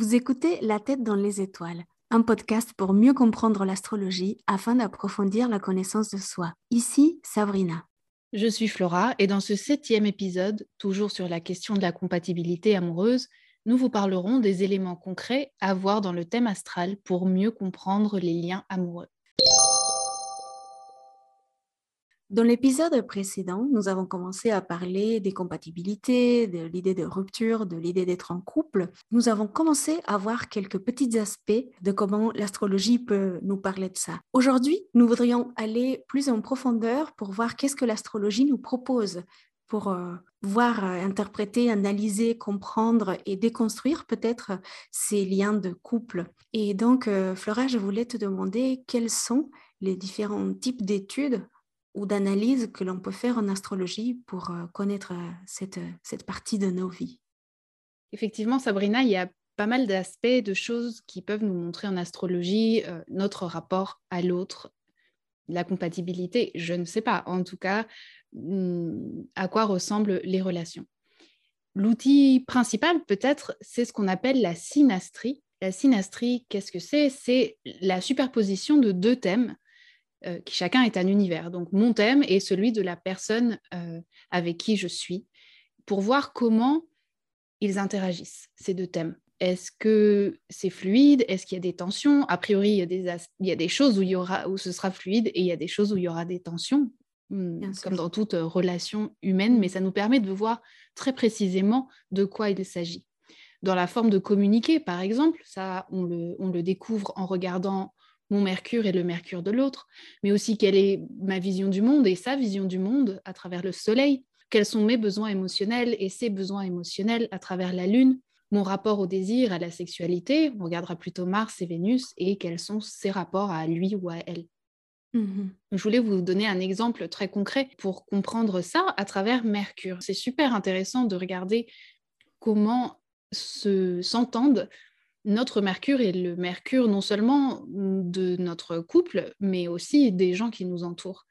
Vous écoutez La tête dans les étoiles, un podcast pour mieux comprendre l'astrologie afin d'approfondir la connaissance de soi. Ici, Sabrina. Je suis Flora et dans ce septième épisode, toujours sur la question de la compatibilité amoureuse, nous vous parlerons des éléments concrets à voir dans le thème astral pour mieux comprendre les liens amoureux. Dans l'épisode précédent, nous avons commencé à parler des compatibilités, de l'idée de rupture, de l'idée d'être en couple. Nous avons commencé à voir quelques petits aspects de comment l'astrologie peut nous parler de ça. Aujourd'hui, nous voudrions aller plus en profondeur pour voir qu'est-ce que l'astrologie nous propose pour euh, voir, euh, interpréter, analyser, comprendre et déconstruire peut-être ces liens de couple. Et donc, euh, Flora, je voulais te demander quels sont les différents types d'études ou d'analyse que l'on peut faire en astrologie pour euh, connaître euh, cette, euh, cette partie de nos vies. Effectivement, Sabrina, il y a pas mal d'aspects, de choses qui peuvent nous montrer en astrologie notre rapport à l'autre, la compatibilité, je ne sais pas, en tout cas, hmm, à quoi ressemblent les relations. L'outil principal, peut-être, c'est ce qu'on appelle la synastrie. La synastrie, qu'est-ce que c'est? C'est la superposition de deux thèmes euh, qui chacun est un univers. Donc mon thème est celui de la personne euh, avec qui je suis, pour voir comment ils interagissent, ces deux thèmes. Est-ce que c'est fluide? Est-ce qu'il y a des tensions? A priori, il y a des, il y a des choses où, il y aura, où ce sera fluide et il y a des choses où il y aura des tensions, hmm, comme dans toute euh, relation humaine, mais ça nous permet de voir très précisément de quoi il s'agit. Dans la forme de communiquer, par exemple, ça, on le, on le découvre en regardant mon Mercure et le Mercure de l'autre, mais aussi quelle est ma vision du monde et sa vision du monde à travers le Soleil, quels sont mes besoins émotionnels et ses besoins émotionnels à travers la Lune, mon rapport au désir, à la sexualité, on regardera plutôt Mars et Vénus, et quels sont ses rapports à lui ou à elle. Mmh Je voulais vous donner un exemple très concret pour comprendre ça à travers Mercure. C'est super intéressant de regarder comment s'entendent notre Mercure est le Mercure non seulement de notre couple, mais aussi des gens qui nous entourent.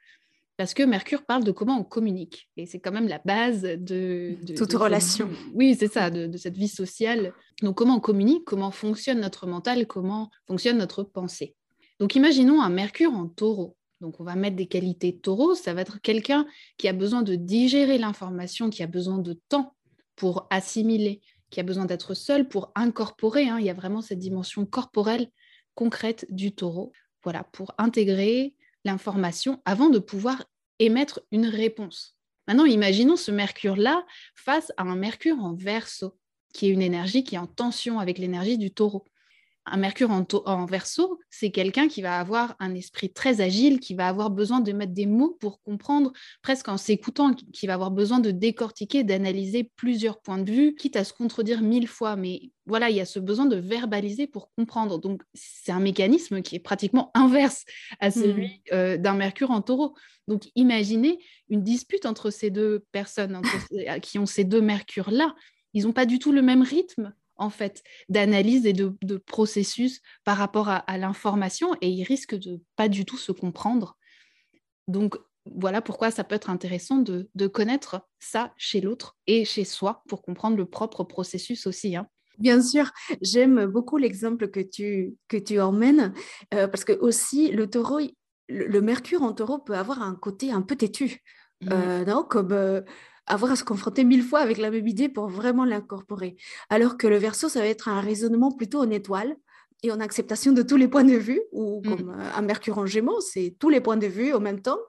Parce que Mercure parle de comment on communique. Et c'est quand même la base de... Toute relation. oui, c'est ça, de, de, cette vie sociale. Donc comment on communique, comment fonctionne notre mental, comment fonctionne notre pensée. Donc imaginons un Mercure en taureau. Donc on va mettre des qualités taureau, ça va être quelqu'un qui a besoin de digérer l'information, qui a besoin de temps pour assimiler, qui a besoin d'être seul pour incorporer. Hein, il y a vraiment cette dimension corporelle concrète du taureau. Voilà, pour intégrer l'information avant de pouvoir émettre une réponse. Maintenant, imaginons ce Mercure-là face à un Mercure en verso, qui est une énergie qui est en tension avec l'énergie du taureau un Mercure en, en verso, c'est quelqu'un qui va avoir un esprit très agile, qui va avoir besoin de mettre des mots pour comprendre, presque en s'écoutant, qui va avoir besoin de décortiquer, d'analyser plusieurs points de vue, quitte à se contredire mille fois. Mais voilà, il y a ce besoin de verbaliser pour comprendre. Donc, c'est un mécanisme qui est pratiquement inverse à celui mmh. euh, d'un Mercure en taureau. Donc, imaginez une dispute entre ces deux personnes qui ont ces deux Mercures-là. Ils n'ont pas du tout le même rythme en fait d'analyse et de, processus par rapport à, l'information et ils risquent de pas du tout se comprendre. Donc voilà pourquoi ça peut être intéressant de, connaître ça chez l'autre et chez soi pour comprendre le propre processus aussi. Hein. Bien sûr, j'aime beaucoup l'exemple que tu, que tu emmènes euh, parce que aussi le taureau, le, mercure en taureau peut avoir un côté un peu têtu. Mmh. Euh, non, comme euh, avoir à se confronter mille fois avec la même idée pour vraiment l'incorporer. Alors que le verso, ça va être un raisonnement plutôt en étoile et en acceptation de tous les points de vue, ou mm. comme euh, un Mercure en Gémeaux, c'est tous les points de vue en même temps.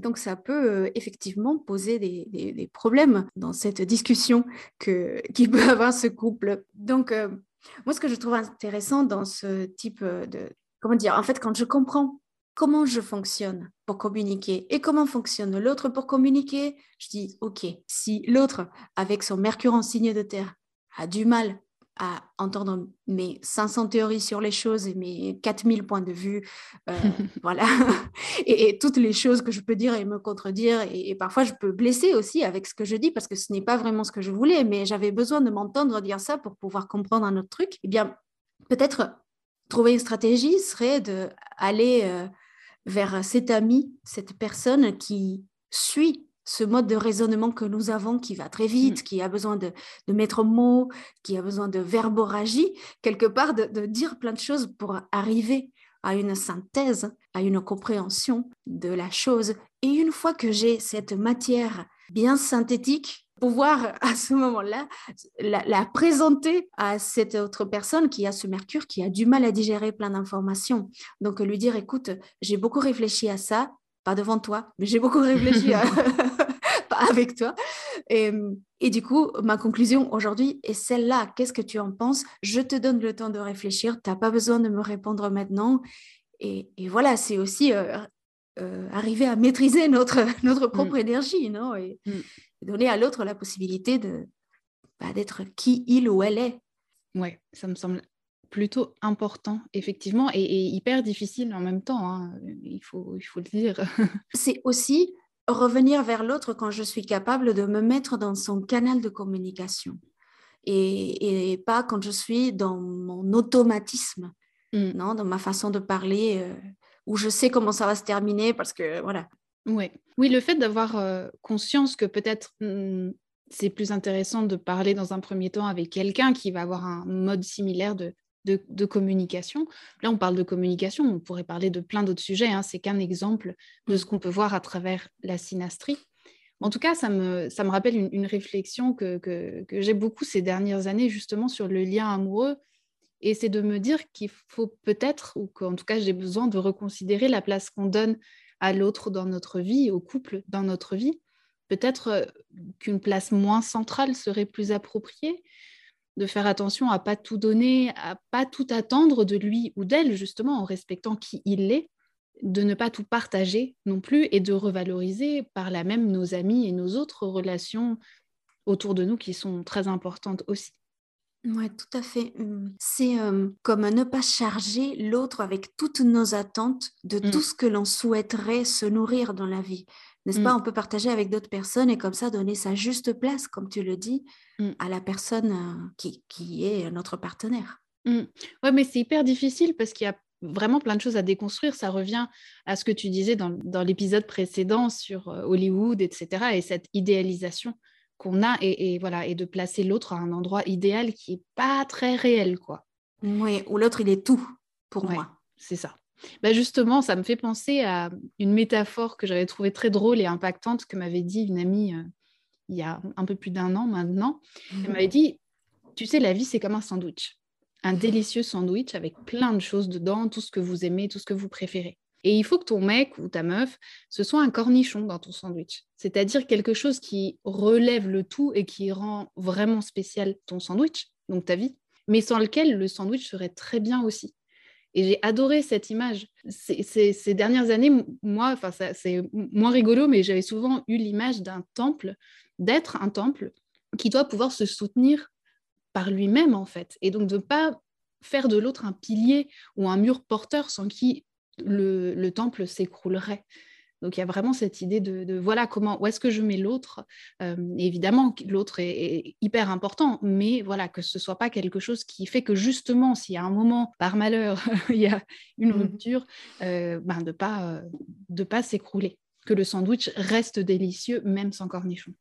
Donc ça peut euh, effectivement poser des, problèmes dans cette discussion que, qui peut avoir ce couple. Donc euh, moi, ce que je trouve intéressant dans ce type de... Comment dire En fait, quand je comprends comment je fonctionne pour communiquer et comment fonctionne l'autre pour communiquer, je dis, OK, si l'autre, avec son Mercure en signe de terre, a du mal à entendre mes 500 théories sur les choses et mes 4000 points de vue, euh, voilà, et, toutes les choses que je peux dire et me contredire, et, parfois je peux blesser aussi avec ce que je dis parce que ce n'est pas vraiment ce que je voulais, mais j'avais besoin de m'entendre dire ça pour pouvoir comprendre un autre truc. Eh bien, peut-être trouver une stratégie serait d'aller... Euh, vers cet ami, cette personne qui suit ce mode de raisonnement que nous avons qui va très vite, mm. qui a besoin de, mettre mots, qui a besoin de verboragie, quelque part de, dire plein de choses pour arriver à une synthèse, à une compréhension de la chose. Et une fois que j'ai cette matière bien synthétique, pouvoir à ce moment-là la, présenter à cette autre personne qui a ce mercure, qui a du mal à digérer plein d'informations. Donc lui dire, écoute, j'ai beaucoup réfléchi à ça, pas devant toi, mais j'ai beaucoup réfléchi à... pas avec toi. Et, et, du coup, ma conclusion aujourd'hui est celle-là. Qu'est-ce que tu en penses? Je te donne le temps de réfléchir. Tu n'as pas besoin de me répondre maintenant. Et, et voilà, c'est aussi euh, euh, arriver à maîtriser notre, notre propre mm. énergie, non? Et, mm. Donner à l'autre la possibilité de bah, d'être qui il ou elle est. Ouais, ça me semble plutôt important, effectivement, et, hyper difficile en même temps, hein. il, faut, il faut le dire. C'est aussi revenir vers l'autre quand je suis capable de me mettre dans son canal de communication et, et pas quand je suis dans mon automatisme, mm. non, dans ma façon de parler. Euh, où je sais comment ça va se terminer parce que voilà. Oui, oui le fait d'avoir euh, conscience que peut-être hmm, c'est plus intéressant de parler dans un premier temps avec quelqu'un qui va avoir un mode similaire de, de, communication. Là, on parle de communication, on pourrait parler de plein d'autres sujets. Hein. C'est qu'un exemple de ce qu'on peut voir à travers la synastrie. En tout cas, ça me, ça me rappelle une, une réflexion que, que, que j'ai beaucoup ces dernières années, justement, sur le lien amoureux et c'est de me dire qu'il faut peut-être, ou qu'en tout cas j'ai besoin de reconsidérer la place qu'on donne à l'autre dans notre vie, au couple dans notre vie. Peut-être euh, qu'une place moins centrale serait plus appropriée, de faire attention à pas tout donner, à pas tout attendre de lui ou d'elle, justement en respectant qui il est, de ne pas tout partager non plus et de revaloriser par là même nos amis et nos autres relations autour de nous qui sont très importantes aussi. Oui, tout à fait. Mmh. C'est comme ne pas charger l'autre avec toutes nos attentes de mmh. tout ce que l'on souhaiterait se nourrir dans la vie. N'est-ce pas? Mmh. On peut partager avec d'autres personnes et comme ça donner sa juste place, comme tu le dis, à la personne qui, qui, est notre partenaire. Oui, mais c'est hyper difficile parce qu'il y a vraiment plein de choses à déconstruire. Ça revient à ce que tu disais dans, dans l'épisode précédent sur Hollywood, etc. Et cette idéalisation qu'on a et, voilà et de placer l'autre à un endroit idéal qui est pas très réel quoi. Oui, ou l'autre il est tout pour moi. C'est ça. Bah justement, ça me fait penser à une métaphore que j'avais trouvée très drôle et impactante que m'avait dit une amie euh, il y a un peu plus d'un an maintenant. Elle mhm. m'avait dit, tu sais, la vie c'est comme un sandwich, un délicieux sandwich avec plein de choses dedans, tout ce que vous aimez, tout ce que vous préférez. Et il faut que ton mec ou ta meuf, ce soit un cornichon dans ton sandwich. C'est-à-dire quelque chose qui relève le tout et qui rend vraiment spécial ton sandwich, donc ta vie, mais sans lequel le sandwich serait très bien aussi. Et j'ai adoré cette image. Ces, dernières années, moi, c'est moins rigolo, mais j'avais souvent eu l'image d'un temple, d'être un temple qui doit pouvoir se soutenir par lui-même, en fait. Et donc de ne pas faire de l'autre un pilier ou un mur porteur sans qui le, temple s'écroulerait. Donc il y a vraiment cette idée de, voilà comment où est-ce que je mets l'autre. Euh, évidemment, l'autre est, hyper important, mais voilà que ce soit pas quelque chose qui fait que justement, s'il y a un moment par malheur il y a une mmh. rupture, euh, ben de pas euh, de pas s'écrouler, que le sandwich reste délicieux même sans cornichons.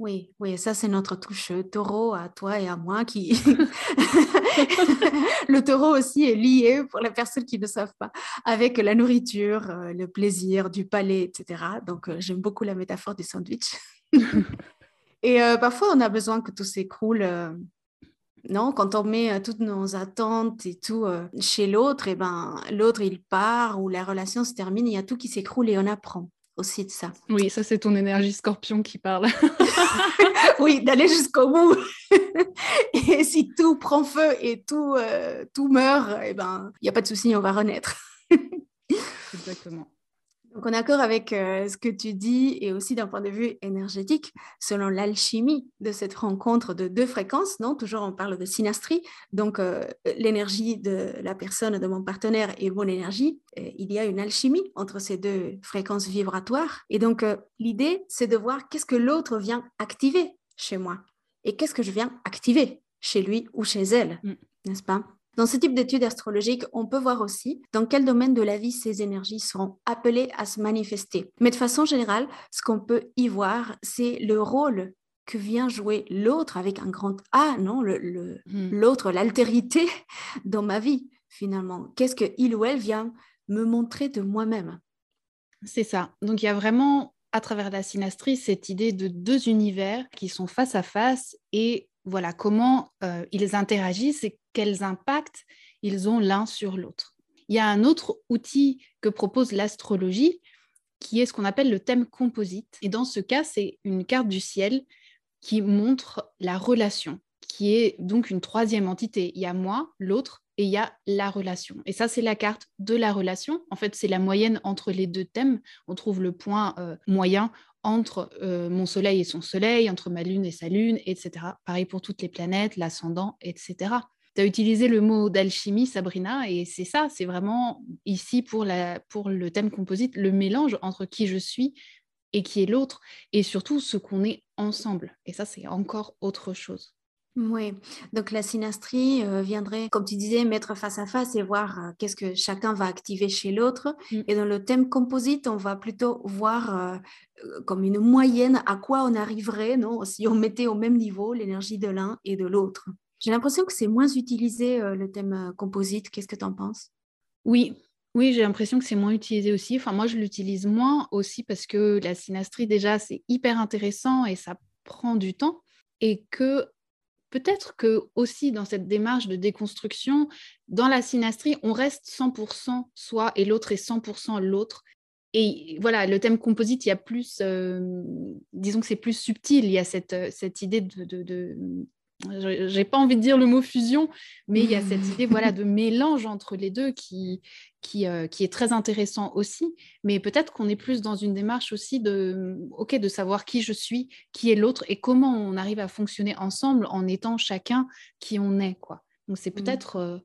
Oui, oui, ça c'est notre touche taureau à toi et à moi qui... le taureau aussi est lié, pour les personnes qui ne savent pas, avec la nourriture, euh, le plaisir du palais, etc. Donc euh, j'aime beaucoup la métaphore du sandwich. et euh, parfois on a besoin que tout s'écroule. non, quand on met toutes nos attentes et tout chez l'autre, et eh ben l'autre il part ou la relation se termine, il y a tout qui s'écroule et on apprend aussi de ça. Oui, ça c'est ton énergie scorpion qui parle. oui, d'aller jusqu'au bout. et si tout prend feu et tout, euh, tout meurt, eh ben, il n'y a pas de souci, on va renaître. Exactement. Donc, on est d'accord avec euh, ce que tu dis et aussi d'un point de vue énergétique, selon l'alchimie de cette rencontre de deux fréquences, non Toujours on parle de synastrie, donc euh, l'énergie de la personne, de mon partenaire et mon énergie, euh, il y a une alchimie entre ces deux fréquences vibratoires. Et donc, l'idée, c'est de voir qu'est-ce que l'autre vient activer chez moi et qu'est-ce que je viens activer chez lui ou chez elle, mm. n'est-ce pas? Dans ce type d'études astrologiques, on peut voir aussi dans quel domaine de la vie ces énergies seront appelées à se manifester. Mais de façon générale, ce qu'on peut y voir, c'est le rôle que vient jouer l'autre avec un grand A, non hmm. L'autre, l'altérité dans ma vie, finalement. Qu'est-ce qu'il ou elle vient me montrer de moi-même? C'est ça. Donc il y a vraiment, à travers la synastrie, cette idée de deux univers qui sont face à face et voilà comment euh, ils interagissent et quels impacts ils ont l'un sur l'autre. Il y a un autre outil que propose l'astrologie qui est ce qu'on appelle le thème composite. Et dans ce cas, c'est une carte du ciel qui montre la relation, qui est donc une troisième entité. Il y a moi, l'autre, et il y a la relation. Et ça, c'est la carte de la relation. En fait, c'est la moyenne entre les deux thèmes. On trouve le point euh, moyen entre euh, mon soleil et son soleil, entre ma lune et sa lune, etc. Pareil pour toutes les planètes, l'ascendant, etc. Tu as utilisé le mot d'alchimie, Sabrina, et c'est ça, c'est vraiment ici pour, le thème composite, le mélange entre qui je suis et qui est l'autre, et surtout ce qu'on est ensemble. Et ça, c'est encore autre chose. Oui, donc la synastrie euh, viendrait, comme tu disais, mettre face à face et voir euh, qu'est-ce que chacun va activer chez l'autre. Mm. Et dans le thème composite, on va plutôt voir euh, comme une moyenne à quoi on arriverait non si on mettait au même niveau l'énergie de l'un et de l'autre. J'ai l'impression que c'est moins utilisé le thème composite. Qu'est-ce que tu en penses? Oui, oui, j'ai l'impression que c'est moins utilisé aussi. Enfin, moi, je l'utilise moins aussi parce que la synastrie, déjà, c'est hyper intéressant et ça prend du temps. Et que peut-être que aussi dans cette démarche de déconstruction, dans la synastrie, on reste 100% soi et l'autre est 100% l'autre. Et voilà, le thème composite, il y a plus, euh, disons que c'est plus subtil, il y a cette, cette idée de, j'ai pas envie de dire le mot fusion, mais il y a cette idée voilà de mélange entre les deux qui qui, euh, qui est très intéressant aussi. Mais peut-être qu'on est plus dans une démarche aussi de ok de savoir qui je suis, qui est l'autre et comment on arrive à fonctionner ensemble en étant chacun qui on est quoi. Donc c'est mmh. peut-être euh,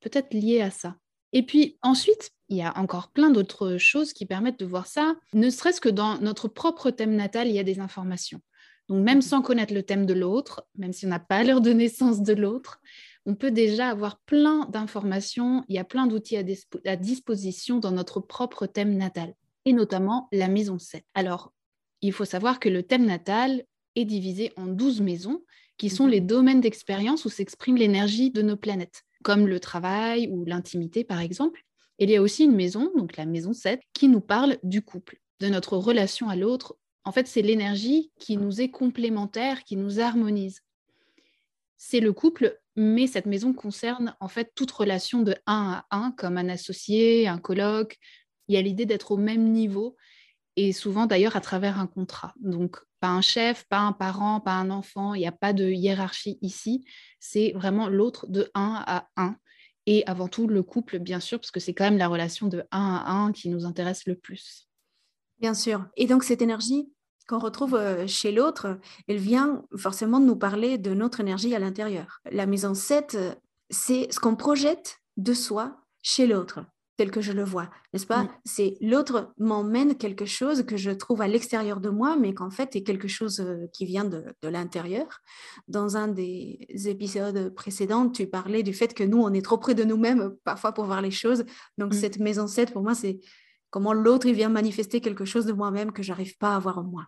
peut-être lié à ça. Et puis ensuite, il y a encore plein d'autres choses qui permettent de voir ça, ne serait-ce que dans notre propre thème natal, il y a des informations. Donc même sans connaître le thème de l'autre, même si on n'a pas l'heure de naissance de l'autre, on peut déjà avoir plein d'informations, il y a plein d'outils à, disposition dans notre propre thème natal, et notamment la maison 7. Alors, il faut savoir que le thème natal est divisé en 12 maisons, qui sont mhm. les domaines d'expérience où s'exprime l'énergie de nos planètes, comme le travail ou l'intimité par exemple. Et il y a aussi une maison, donc la maison 7, qui nous parle du couple, de notre relation à l'autre en fait, c'est l'énergie qui nous est complémentaire, qui nous harmonise. C'est le couple, mais cette maison concerne en fait toute relation de un à un, comme un associé, un colloque. Il y a l'idée d'être au même niveau et souvent d'ailleurs à travers un contrat. Donc, pas un chef, pas un parent, pas un enfant, il n'y a pas de hiérarchie ici. C'est vraiment l'autre de un à un. Et avant tout, le couple, bien sûr, parce que c'est quand même la relation de un à un qui nous intéresse le plus. Bien sûr. Et donc, cette énergie, qu'on retrouve euh, chez l'autre, elle vient forcément nous parler de notre énergie à l'intérieur. La maison 7, euh, c'est ce qu'on projette de soi chez l'autre, tel que je le vois, n'est-ce pas? C'est l'autre m'emmène quelque chose que je trouve à l'extérieur de moi, mais qu'en fait est quelque chose euh, qui vient de, l'intérieur. Dans un des épisodes précédents, tu parlais du fait que nous, on est trop près de nous-mêmes parfois pour voir les choses. Donc mm. cette maison 7, pour moi, c'est comment l'autre il vient manifester quelque chose de moi-même que j'arrive pas à voir en moi.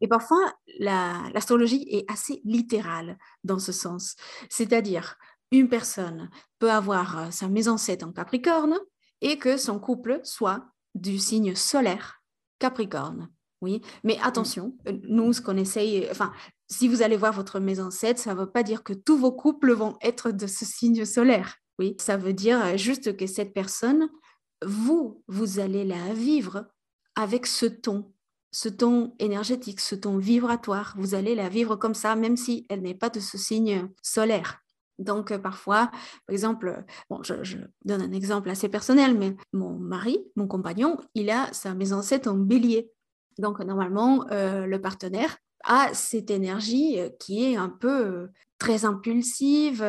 Et parfois, l'astrologie est assez littérale dans ce sens. C'est-à-dire, une personne peut avoir euh, sa maison 7 en Capricorne et que son couple soit du signe solaire Capricorne. Oui, mais attention, euh, nous, ce qu'on essaye, enfin, si vous allez voir votre maison 7, ça ne veut pas dire que tous vos couples vont être de ce signe solaire. Oui, ça veut dire juste que cette personne, vous, vous allez la vivre avec ce ton, ce ton énergétique, ce ton vibratoire. Vous allez la vivre comme ça, même si elle n'est pas de ce signe solaire. Donc, euh, parfois, par exemple, bon, je, donne un exemple assez personnel, mais mon mari, mon compagnon, il a sa maison 7 en bélier. Donc, normalement, euh, le partenaire a cette énergie euh, qui est un peu très impulsive,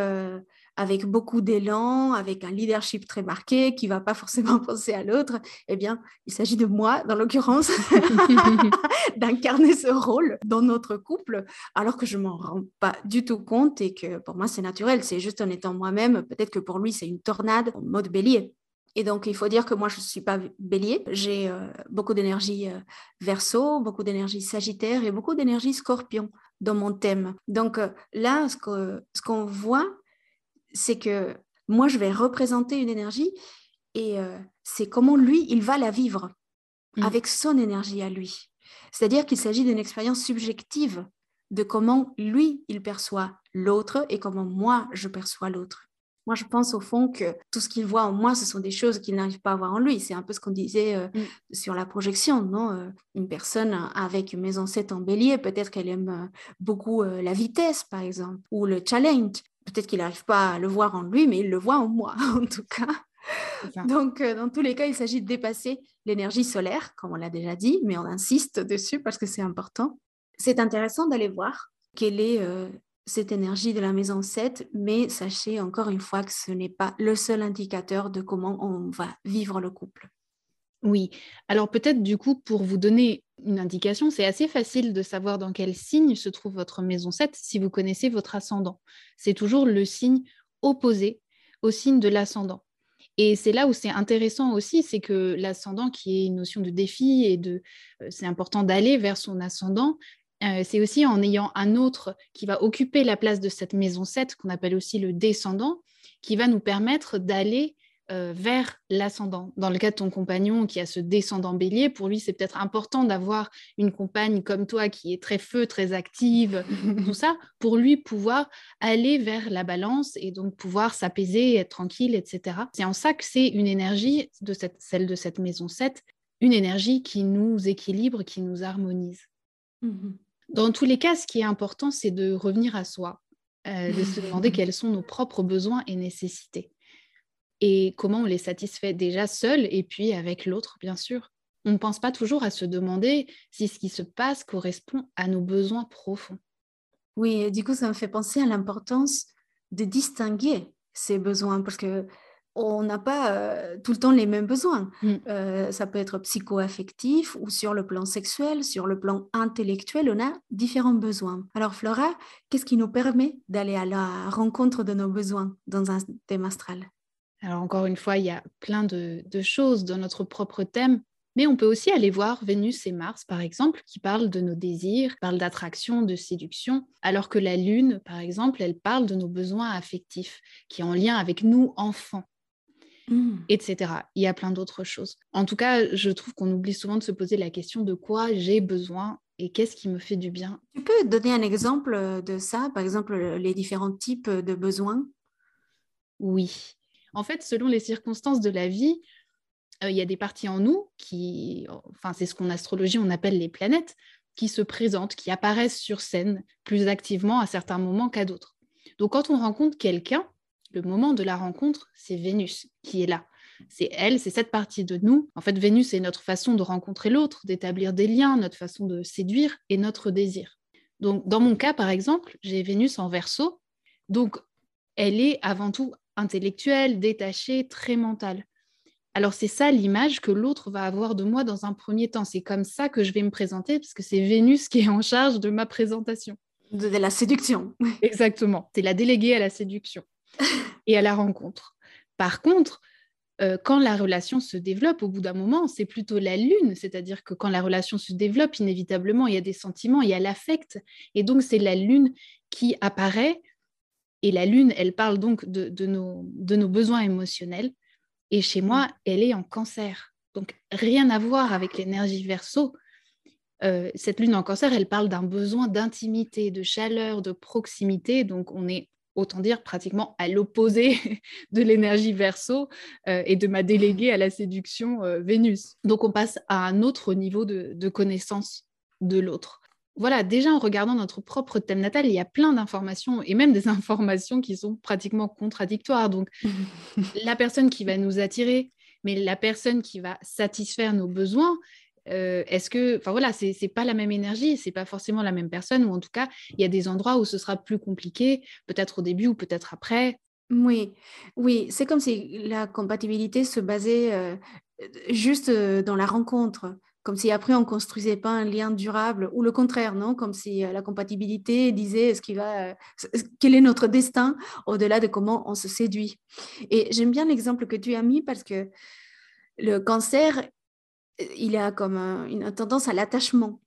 avec beaucoup d'élan, avec un leadership très marqué, qui va pas forcément penser à l'autre, eh bien, il s'agit de moi, dans l'occurrence, d'incarner ce rôle dans notre couple, alors que je m'en rends pas du tout compte et que pour moi, c'est naturel. C'est juste en étant moi-même. Peut-être que pour lui, c'est une tornade en mode bélier. Et donc, il faut dire que moi, je ne suis pas bélier. J'ai euh, beaucoup d'énergie euh, verso, beaucoup d'énergie sagittaire et beaucoup d'énergie scorpion dans mon thème. Donc euh, là, ce qu'on voit, c'est que moi, je vais représenter une énergie et c'est comment lui, il va la vivre mmh. avec son énergie à lui. C'est-à-dire qu'il s'agit d'une expérience subjective de comment lui, il perçoit l'autre et comment moi, je perçois l'autre. Moi, je pense au fond que tout ce qu'il voit en moi, ce sont des choses qu'il n'arrive pas à voir en lui. C'est un peu ce qu'on disait euh, mm. sur la projection, non euh, Une personne avec une maison 7 en bélier, peut-être qu'elle aime euh, beaucoup la vitesse, par exemple, ou le challenge. Peut-être qu'il n'arrive pas à le voir en lui, mais il le voit en moi, en tout cas. Donc, dans tous les cas, il s'agit de dépasser l'énergie solaire, comme on l'a déjà dit, mais on insiste dessus parce que c'est important. C'est intéressant d'aller voir quelle est cette énergie de la maison 7, mais sachez encore une fois que ce n'est pas le seul indicateur de comment on va vivre le couple. Oui, alors peut-être du coup, pour vous donner une indication, c'est assez facile de savoir dans quel signe se trouve votre maison 7 si vous connaissez votre ascendant. C'est toujours le signe opposé au signe de l'ascendant. Et c'est là où c'est intéressant aussi, c'est que l'ascendant, qui est une notion de défi et de, euh, c'est important d'aller vers son ascendant, euh, c'est aussi en ayant un autre qui va occuper la place de cette maison 7, qu'on appelle aussi le descendant, qui va nous permettre d'aller euh, vers l'ascendant. Dans le cas de ton compagnon qui a ce descendant bélier, pour lui, c'est peut-être important d'avoir une compagne comme toi qui est très feu, très active, tout ça, pour lui pouvoir aller vers la balance et donc pouvoir s'apaiser, être tranquille, etc. C'est en ça que c'est une énergie, de cette, celle de cette maison 7, une énergie qui nous équilibre, qui nous harmonise. Mmh dans tous les cas, ce qui est important, c'est de revenir à soi, euh, de se demander quels sont nos propres besoins et nécessités et comment on les satisfait déjà seul et puis avec l'autre, bien sûr. On ne pense pas toujours à se demander si ce qui se passe correspond à nos besoins profonds. Oui, du coup, ça me fait penser à l'importance de distinguer ces besoins parce que on n'a pas euh, tout le temps les mêmes besoins. Mm. Euh, ça peut être psycho-affectif ou sur le plan sexuel, sur le plan intellectuel, on a différents besoins. Alors Flora, qu'est-ce qui nous permet d'aller à la rencontre de nos besoins dans un thème astral? Alors encore une fois, il y a plein de, de choses dans notre propre thème. Mais on peut aussi aller voir Vénus et Mars, par exemple, qui parlent de nos désirs, parlent d'attraction, de séduction, alors que la Lune, par exemple, elle parle de nos besoins affectifs, qui est en lien avec nous, enfants. Mmh. etc. Il y a plein d'autres choses. En tout cas, je trouve qu'on oublie souvent de se poser la question de quoi j'ai besoin et qu'est-ce qui me fait du bien. Tu peux donner un exemple de ça, par exemple les différents types de besoins? Oui. En fait, selon les circonstances de la vie, euh, il y a des parties en nous qui, enfin c'est ce qu'en astrologie on appelle les planètes, qui se présentent, qui apparaissent sur scène plus activement à certains moments qu'à d'autres. Donc quand on rencontre quelqu'un, le moment de la rencontre, c'est Vénus qui est là. C'est elle, c'est cette partie de nous. En fait, Vénus est notre façon de rencontrer l'autre, d'établir des liens, notre façon de séduire et notre désir. Donc, dans mon cas, par exemple, j'ai Vénus en verso. Donc, elle est avant tout intellectuelle, détachée, très mentale. Alors, c'est ça l'image que l'autre va avoir de moi dans un premier temps. C'est comme ça que je vais me présenter, parce que c'est Vénus qui est en charge de ma présentation. De, la séduction. Exactement. C'est la déléguée à la séduction et à la rencontre. Par contre, euh, quand la relation se développe, au bout d'un moment, c'est plutôt la lune, c'est-à-dire que quand la relation se développe, inévitablement, il y a des sentiments, il y a l'affect, et donc c'est la lune qui apparaît, et la lune, elle parle donc de, nos, de nos besoins émotionnels, et chez moi, elle est en cancer. Donc rien à voir avec l'énergie verso. Euh, cette lune en cancer, elle parle d'un besoin d'intimité, de chaleur, de proximité, donc on est autant dire pratiquement à l'opposé de l'énergie verso euh, et de ma déléguée à la séduction euh, Vénus. Donc on passe à un autre niveau de, connaissance de l'autre. Voilà, déjà en regardant notre propre thème natal, il y a plein d'informations et même des informations qui sont pratiquement contradictoires. Donc la personne qui va nous attirer, mais la personne qui va satisfaire nos besoins, euh, est-ce que, enfin voilà, c'est pas la même énergie, c'est pas forcément la même personne, ou en tout cas, il y a des endroits où ce sera plus compliqué, peut-être au début ou peut-être après. Oui, oui, c'est comme si la compatibilité se basait euh, juste euh, dans la rencontre, comme si après on construisait pas un lien durable, ou le contraire, non? Comme si euh, la compatibilité disait ce qui va, quel est notre destin au-delà de comment on se séduit? Et j'aime bien l'exemple que tu as mis parce que le cancer, il a comme une tendance à l'attachement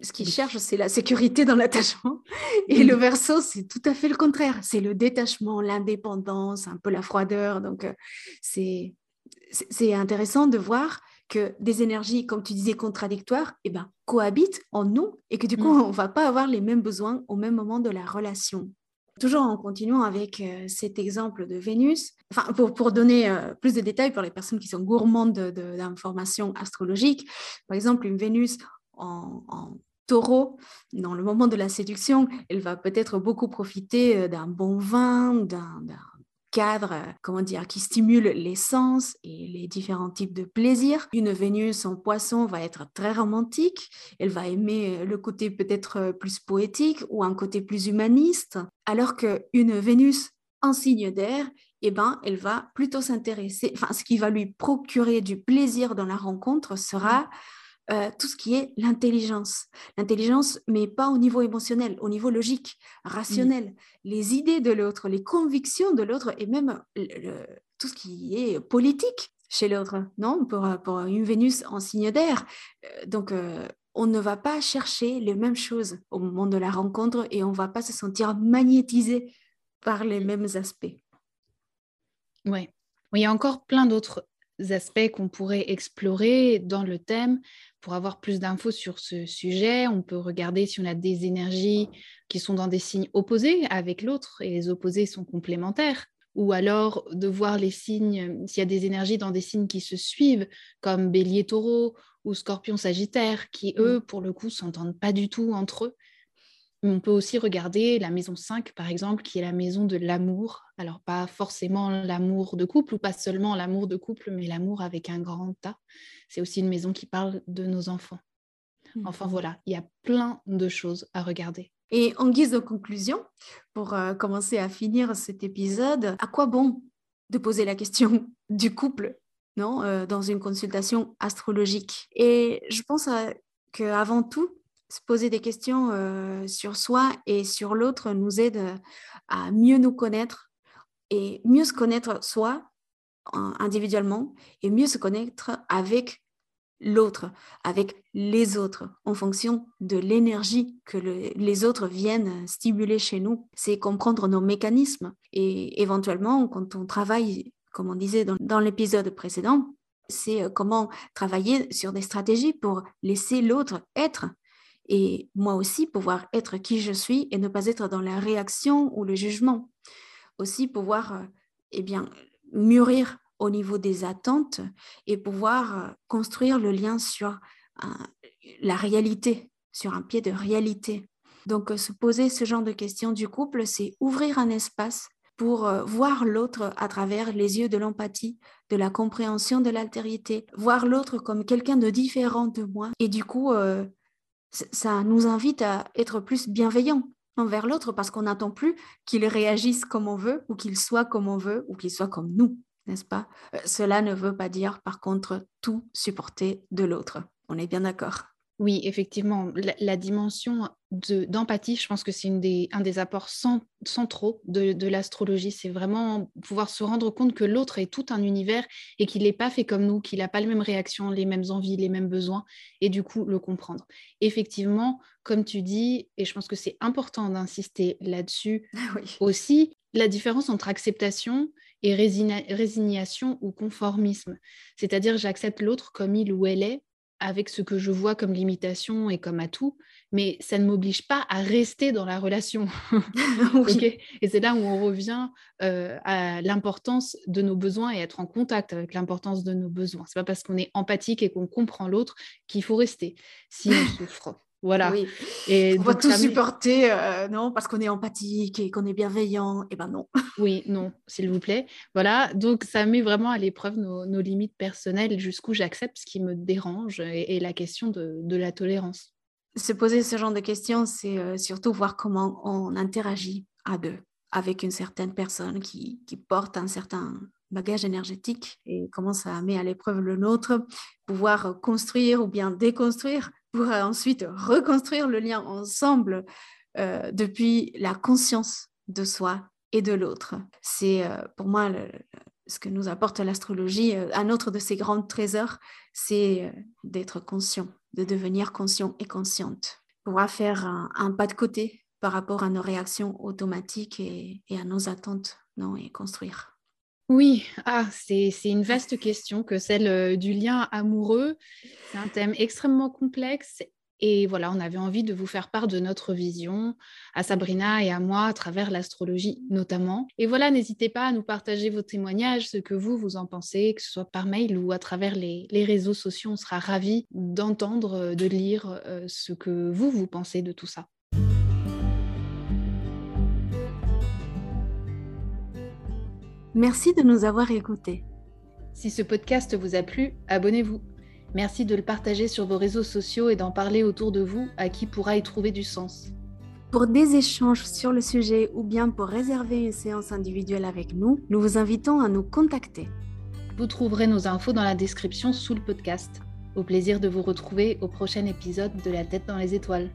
ce qu'il cherche, c'est la sécurité dans l'attachement. Et le verso, c'est tout à fait le contraire. C'est le détachement, l'indépendance, un peu la froideur. Donc, euh, c'est intéressant de voir que des énergies, comme tu disais, contradictoires, eh ben, cohabitent en nous et que du coup, mm. on ne va pas avoir les mêmes besoins au même moment de la relation. Toujours en continuant avec euh, cet exemple de Vénus, enfin, pour, pour donner euh, plus de détails pour les personnes qui sont gourmandes d'informations astrologiques, par exemple, une Vénus en, en, taureau, dans le moment de la séduction, elle va peut-être beaucoup profiter euh, d'un bon vin, d'un cadre, euh, comment dire, qui stimule les sens et les différents types de plaisirs. Une Vénus en poisson va être très romantique, elle va aimer euh, le côté peut-être plus poétique ou un côté plus humaniste, alors qu'une Vénus en signe d'air, eh ben, elle va plutôt s'intéresser, enfin, ce qui va lui procurer du plaisir dans la rencontre sera euh, tout ce qui est l'intelligence. L'intelligence, mais pas au niveau émotionnel, au niveau logique, rationnel. Les idées de l'autre, les convictions de l'autre et même tout ce qui est politique chez l'autre, non pour, pour, une Vénus en signe d'air. Euh, donc, euh, on ne va pas chercher les mêmes choses au moment de la rencontre et on ne va pas se sentir magnétisé par les mêmes aspects. Oui. Il y a encore plein d'autres aspects qu'on pourrait explorer dans le thème. Pour avoir plus d'infos sur ce sujet, on peut regarder si on a des énergies qui sont dans des signes opposés avec l'autre et les opposés sont complémentaires. Ou alors de voir les signes, s'il y a des énergies dans des signes qui se suivent, comme bélier taureau ou scorpion sagittaire, qui mmh. eux, pour le coup, s'entendent pas du tout entre eux. On peut aussi regarder la maison 5, par exemple, qui est la maison de l'amour. Alors, pas forcément l'amour de couple ou pas seulement l'amour de couple, mais l'amour avec un grand tas. C'est aussi une maison qui parle de nos enfants. Mmh. Enfin, voilà, il y a plein de choses à regarder. Et en guise de conclusion, pour euh, commencer à finir cet épisode, à quoi bon de poser la question du couple non, euh, dans une consultation astrologique? Et je pense qu'avant tout, se poser des questions euh, sur soi et sur l'autre nous aide à mieux nous connaître et mieux se connaître soi individuellement et mieux se connaître avec l'autre, avec les autres, en fonction de l'énergie que les autres viennent stimuler chez nous. C'est comprendre nos mécanismes et éventuellement, quand on travaille, comme on disait dans, dans l'épisode précédent, c'est euh, comment travailler sur des stratégies pour laisser l'autre être et moi aussi pouvoir être qui je suis et ne pas être dans la réaction ou le jugement. Aussi pouvoir euh, eh bien, mûrir au niveau des attentes et pouvoir euh, construire le lien sur la réalité, sur un pied de réalité. Donc, euh, se poser ce genre de questions du couple, c'est ouvrir un espace pour voir l'autre à travers les yeux de l'empathie, de la compréhension de l'altérité, voir l'autre comme quelqu'un de différent de moi et du coup ça nous invite à être plus bienveillants envers l'autre parce qu'on n'attend plus qu'il réagisse comme on veut ou qu'il soit comme on veut ou qu'il soit comme nous, n'est-ce pas? Euh, Cela ne veut pas dire par contre tout supporter de l'autre. On est bien d'accord? Oui, effectivement, la, dimension d'empathie, je pense que c'est des, un des apports centraux de, l'astrologie. C'est vraiment pouvoir se rendre compte que l'autre est tout un univers et qu'il n'est pas fait comme nous, qu'il n'a pas les mêmes réactions, les mêmes envies, les mêmes besoins, et du coup le comprendre. Effectivement, comme tu dis, et je pense que c'est important d'insister là-dessus aussi, la différence entre acceptation et résignation ou conformisme. C'est-à-dire j'accepte l'autre comme il ou elle est avec ce que je vois comme limitation et comme atout, mais ça ne m'oblige pas à rester dans la relation. Et c'est là où on revient euh, à l'importance de nos besoins et être en contact avec l'importance de nos besoins. C'est pas parce qu'on est empathique et qu'on comprend l'autre qu'il faut rester si on souffre. Voilà. Et on va tout supporter, euh, non, parce qu'on est empathique et qu'on est bienveillant. Et eh ben non. oui, non, s'il vous plaît. Voilà. Donc ça met vraiment à l'épreuve nos, limites personnelles, jusqu'où j'accepte ce qui me dérange et, la question de, la tolérance. Se poser ce genre de questions, c'est euh, surtout voir comment on interagit à deux avec une certaine personne qui, porte un certain bagage énergétique et comment ça met à l'épreuve le nôtre, pouvoir construire ou bien déconstruire pour ensuite reconstruire le lien ensemble euh, depuis la conscience de soi et de l'autre. C'est euh, pour moi ce que nous apporte l'astrologie. Euh, un autre de ses grands trésors, c'est d'être conscient, de devenir conscient et consciente, pouvoir faire un pas de côté par rapport à nos réactions automatiques et, à nos attentes non, et construire oui, ah, c'est une vaste question que celle euh, du lien amoureux. C'est un thème extrêmement complexe et voilà, on avait envie de vous faire part de notre vision à Sabrina et à moi à travers l'astrologie notamment. Et voilà, n'hésitez pas à nous partager vos témoignages, ce que vous, vous en pensez, que ce soit par mail ou à travers les, les réseaux sociaux. On sera ravis d'entendre, de lire euh, ce que vous, vous pensez de tout ça. Merci de nous avoir écoutés. Si ce podcast vous a plu, abonnez-vous. Merci de le partager sur vos réseaux sociaux et d'en parler autour de vous à qui pourra y trouver du sens. Pour des échanges sur le sujet ou bien pour réserver une séance individuelle avec nous, nous vous invitons à nous contacter. Vous trouverez nos infos dans la description sous le podcast. Au plaisir de vous retrouver au prochain épisode de La tête dans les étoiles.